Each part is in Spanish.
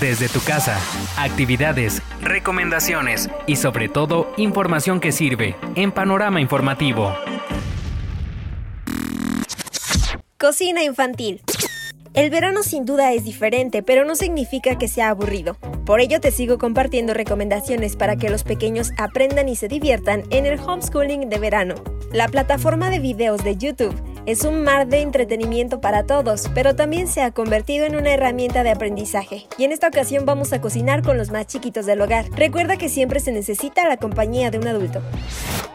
desde tu casa. Actividades, recomendaciones y sobre todo información que sirve en Panorama Informativo. Cocina infantil. El verano sin duda es diferente, pero no significa que sea aburrido. Por ello te sigo compartiendo recomendaciones para que los pequeños aprendan y se diviertan en el homeschooling de verano. La plataforma de videos de YouTube es un mar de entretenimiento para todos, pero también se ha convertido en una herramienta de aprendizaje. Y en esta ocasión vamos a cocinar con los más chiquitos del hogar. Recuerda que siempre se necesita la compañía de un adulto.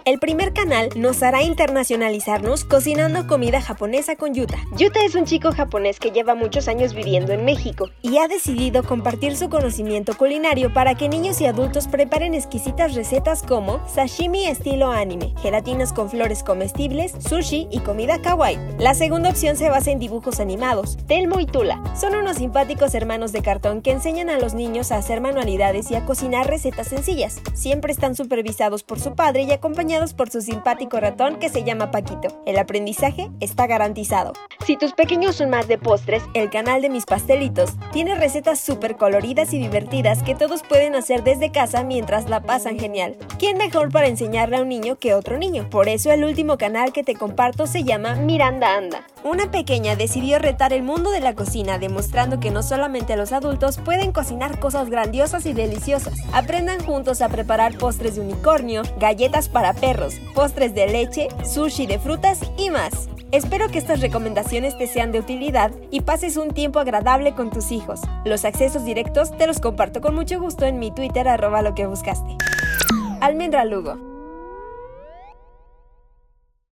El primer canal nos hará internacionalizarnos cocinando comida japonesa con Yuta. Yuta es un chico japonés que lleva muchos años viviendo en México y ha decidido compartir su conocimiento culinario para que niños y adultos preparen exquisitas recetas como sashimi estilo anime, gelatinas con flores comestibles, sushi y comida kawaii. La segunda opción se basa en dibujos animados. Telmo y Tula son unos simpáticos hermanos de cartón que enseñan a los niños a hacer manualidades y a cocinar recetas sencillas. Siempre están supervisados por su padre y acompañados por su simpático ratón que se llama Paquito. El aprendizaje está garantizado. Si tus pequeños son más de postres, el canal de mis pastelitos tiene recetas súper coloridas y divertidas que todos pueden hacer desde casa mientras la pasan genial. ¿Quién mejor para enseñarle a un niño que otro niño? Por eso el último canal que te comparto se llama Miranda Anda. Una pequeña decidió retar el mundo de la cocina demostrando que no solamente los adultos pueden cocinar cosas grandiosas y deliciosas. Aprendan juntos a preparar postres de unicornio, galletas para perros, postres de leche, sushi de frutas y más. Espero que estas recomendaciones te sean de utilidad y pases un tiempo agradable con tus hijos. Los accesos directos te los comparto con mucho gusto en mi Twitter arroba lo que buscaste. Almendra Lugo.